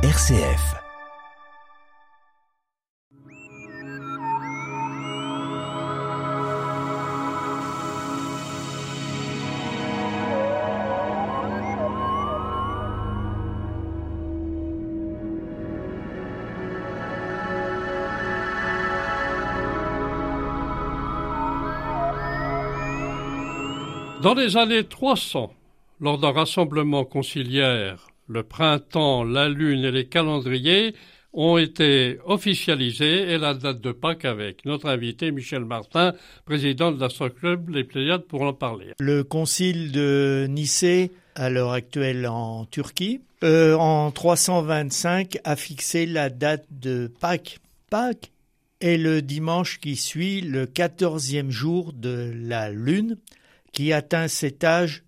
RCF. Dans les années 300, lors d'un rassemblement conciliaire, le printemps, la lune et les calendriers ont été officialisés et la date de Pâques avec. Notre invité Michel Martin, président de l'Astroclub Les Pléiades, pour en parler. Le concile de Nicée, à l'heure actuelle en Turquie, euh, en 325 a fixé la date de Pâques. Pâques est le dimanche qui suit le quatorzième jour de la lune, qui atteint cet âge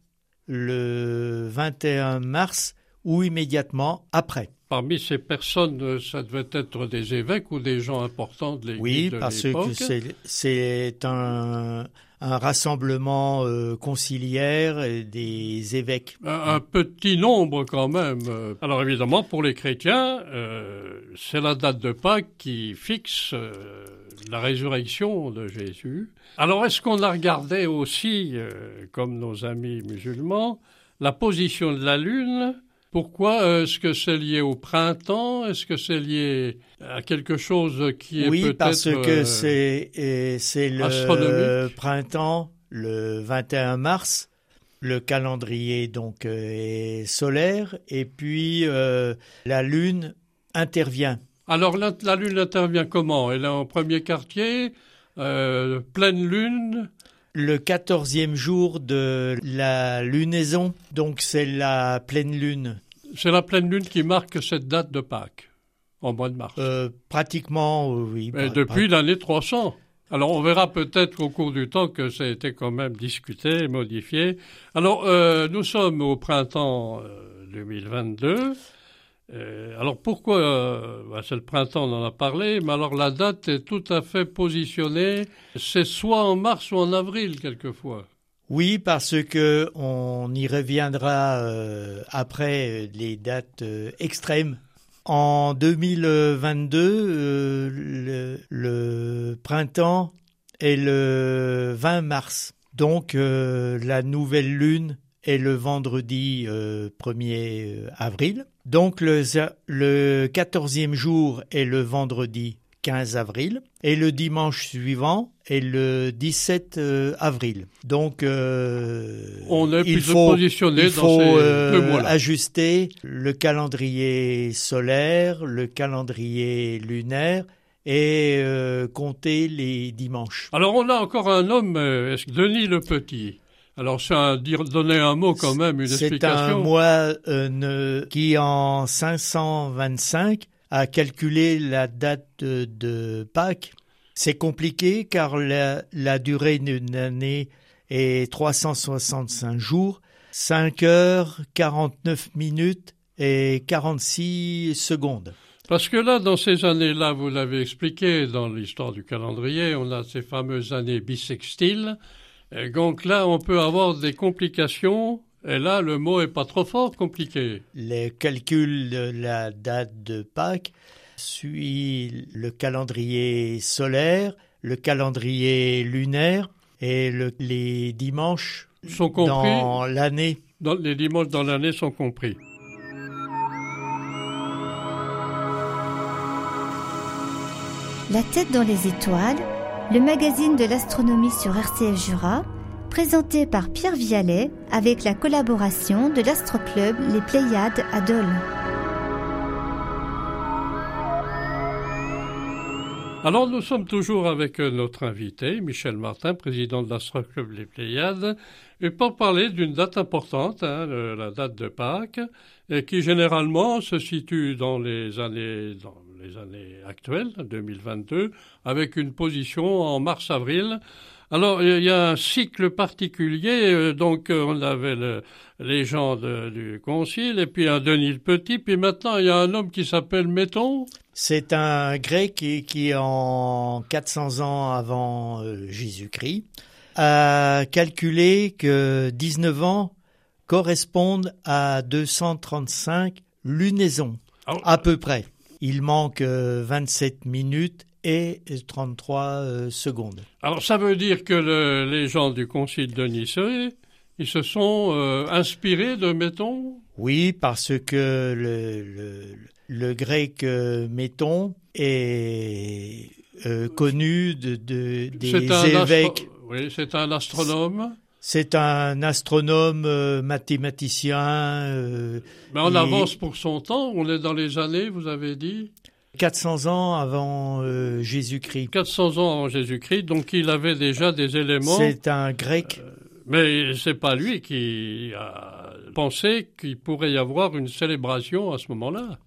le 21 mars ou immédiatement après. Parmi ces personnes, ça devait être des évêques ou des gens importants de l'Église Oui, de parce que c'est- un, un rassemblement euh, conciliaire des évêques. Un, un petit nombre quand même. Alors évidemment, pour les chrétiens, euh, c'est la date de Pâques qui fixe euh, la résurrection de Jésus. Alors est-ce qu'on a regardé aussi, euh, comme nos amis musulmans, la position de la Lune Pourquoi euh, est-ce que c'est lié au printemps? Est-ce que c'est lié à quelque chose qui est Oui, peut-être... parce que euh, c'est c'est le printemps, le 21 mars. Le calendrier donc euh, est solaire et puis euh, la lune intervient. Alors la, la Lune intervient comment? Elle est en premier quartier, euh, pleine Lune Le quatorzième jour de la lunaison, donc c'est la pleine lune. C'est la pleine lune qui marque cette date de Pâques, en mois de mars. Euh, pratiquement, euh, oui. Depuis l'année 300. Alors on verra peut-être au cours du temps que ça a été quand même discuté, modifié. Alors euh, nous sommes au printemps euh, 2022. Euh, alors pourquoi euh, bah, C'est le printemps, on en a parlé, mais alors la date est tout à fait positionnée. C'est soit en mars ou en avril quelquefois. Oui, parce que on y reviendra euh, après les dates extrêmes. En 2022, euh, le, printemps est le 20 mars. Donc la nouvelle lune est le vendredi euh, 1er avril. Donc le, le 14e jour est le vendredi 15 avril et le dimanche suivant est le 17 euh, avril. Donc euh, On est il faut, positionné il dans faut ces euh, ajuster le calendrier solaire, le calendrier lunaire et euh, compter les dimanches. Alors on a encore un homme, Denis le Petit? Alors c'est un dire donner un mot quand même, une C'est un explication. mois euh, ne- qui en 525 a calculé la date de, de Pâques. C'est compliqué car la, la durée d'une année est 365 jours, 5 heures, 49 minutes et 46 secondes. Parce que là, dans ces années-là, vous l'avez expliqué dans l'histoire du calendrier, on a ces fameuses années bissextiles. Et donc là, on peut avoir des complications. Et là, le mot est pas trop fort compliqué. Le calcul de la date de Pâques suit le calendrier solaire, le calendrier lunaire et le- les dimanches Sont compris. dans l'année. Dans- les dimanches dans l'année sont compris. La tête dans les étoiles, le magazine de l'astronomie sur RCF Jura, présenté par Pierre Vialet avec la collaboration de l'Astroclub Les Pléiades à Dole. Alors nous sommes toujours avec euh, notre invité, Michel Martin, président de l'Astroclub Les Pléiades, et pour parler d'une date importante, hein, la date de Pâques, qui généralement se situe dans les années, dans les années actuelles, 2022, avec une position en mars-avril. Alors il y a un cycle particulier, euh, donc euh, on avait le- les gens du Concile, et puis un Denis le Petit, puis maintenant il y a un homme qui s'appelle Méton. C'est un grec qui, qui, en 400 ans avant euh, Jésus-Christ, a calculé que 19 ans correspondent à 235 lunaisons. ah, à peu près. Il manque 27 minutes et 33 secondes. Alors ça veut dire que les gens du Concile de Nicée, ils se sont inspirés de Méton Oui, parce que le, grec Méton est connu de, des évêques. Oui, c'est un astronome. C'est un astronome, euh, mathématicien. Euh, Mais on avance pour son temps. On est dans les années, vous avez dit 400 ans avant euh, Jésus-Christ. 400 ans avant Jésus-Christ, donc il avait déjà des éléments. C'est un grec. mais c'est pas lui qui a pensé qu'il pourrait y avoir une célébration à ce moment-là.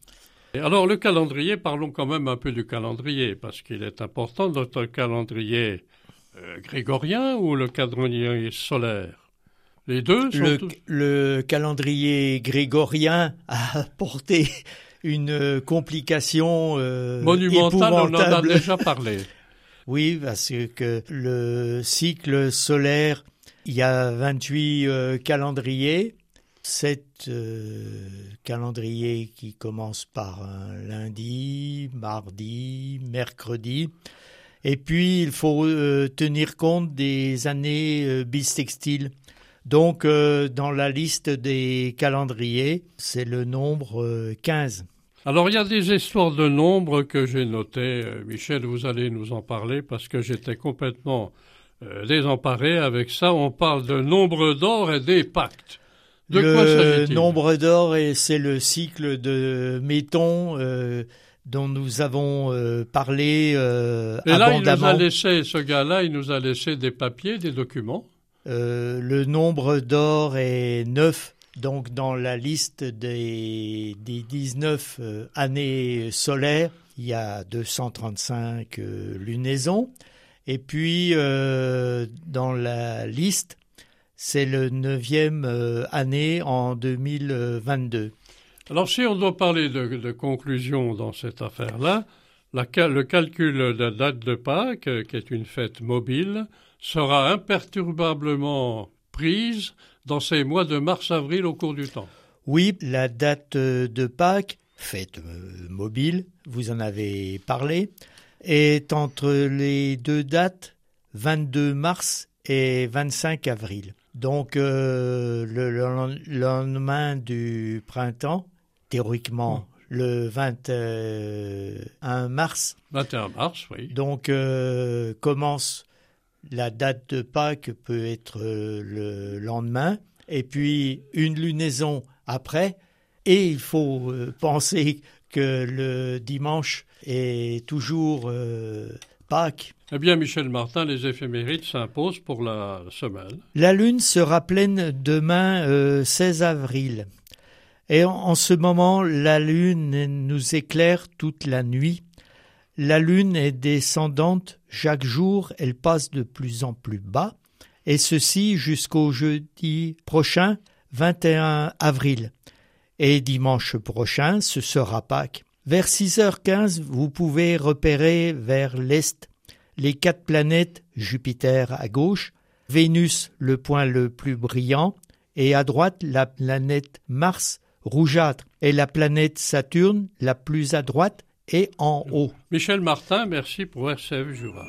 Alors le calendrier, parlons quand même un peu du calendrier, parce qu'il est important, notre calendrier grégorien ou le calendrier solaire? Les deux sont le, le calendrier grégorien a apporté une complication euh, monumentale. On en a déjà parlé. oui, parce que le cycle solaire, il y a 28 euh, calendriers, 7 calendriers qui commencent par un lundi, mardi, mercredi. Et puis, il faut euh, tenir compte des années euh, bissextiles. Donc, euh, dans la liste des calendriers, c'est le nombre 15. Alors, il y a des histoires de nombres que j'ai notées. Michel, vous allez nous en parler parce que j'étais complètement désemparé avec ça. On parle de nombre d'or et des pactes. De quoi s'agit-il? Le nombre d'or, c'est le cycle de Méton dont nous avons euh, parlé euh, Et là, il nous a laissé, ce gars-là, il nous a laissé des papiers, des documents. Euh, le nombre d'or est 9, donc dans la liste des, des 19 années solaires, il y a 235 lunaisons. Et puis, dans la liste, c'est le neuvième année en 2022. Alors si on doit parler de, conclusion dans cette affaire-là, le calcul de la date de Pâques, qui est une fête mobile, sera imperturbablement prise dans ces mois de mars-avril au cours du temps. Oui, la date de Pâques, fête euh, mobile, vous en avez parlé, est entre les deux dates 22 mars et 25 avril. Donc euh, le lendemain du printemps, théoriquement le 21 mars. 21 mars, oui. Donc euh, commence la date de Pâques peut être euh, le lendemain et puis une lunaison après et il faut euh, penser que le dimanche est toujours Pâques. Eh bien, Michel Martin, les éphémérides s'imposent pour la semaine. La lune sera pleine demain 16 avril. Et en, ce moment, la lune nous éclaire toute la nuit. La lune est descendante, chaque jour elle passe de plus en plus bas, et ceci jusqu'au jeudi prochain, 21 avril. Et dimanche prochain, ce sera Pâques. Vers 6h15, vous pouvez repérer vers l'est les quatre planètes, Jupiter à gauche, Vénus le point le plus brillant, et à droite la planète Mars rougeâtre et la planète Saturne, la plus à droite, et en haut. Michel Martin, merci pour RCF Jura.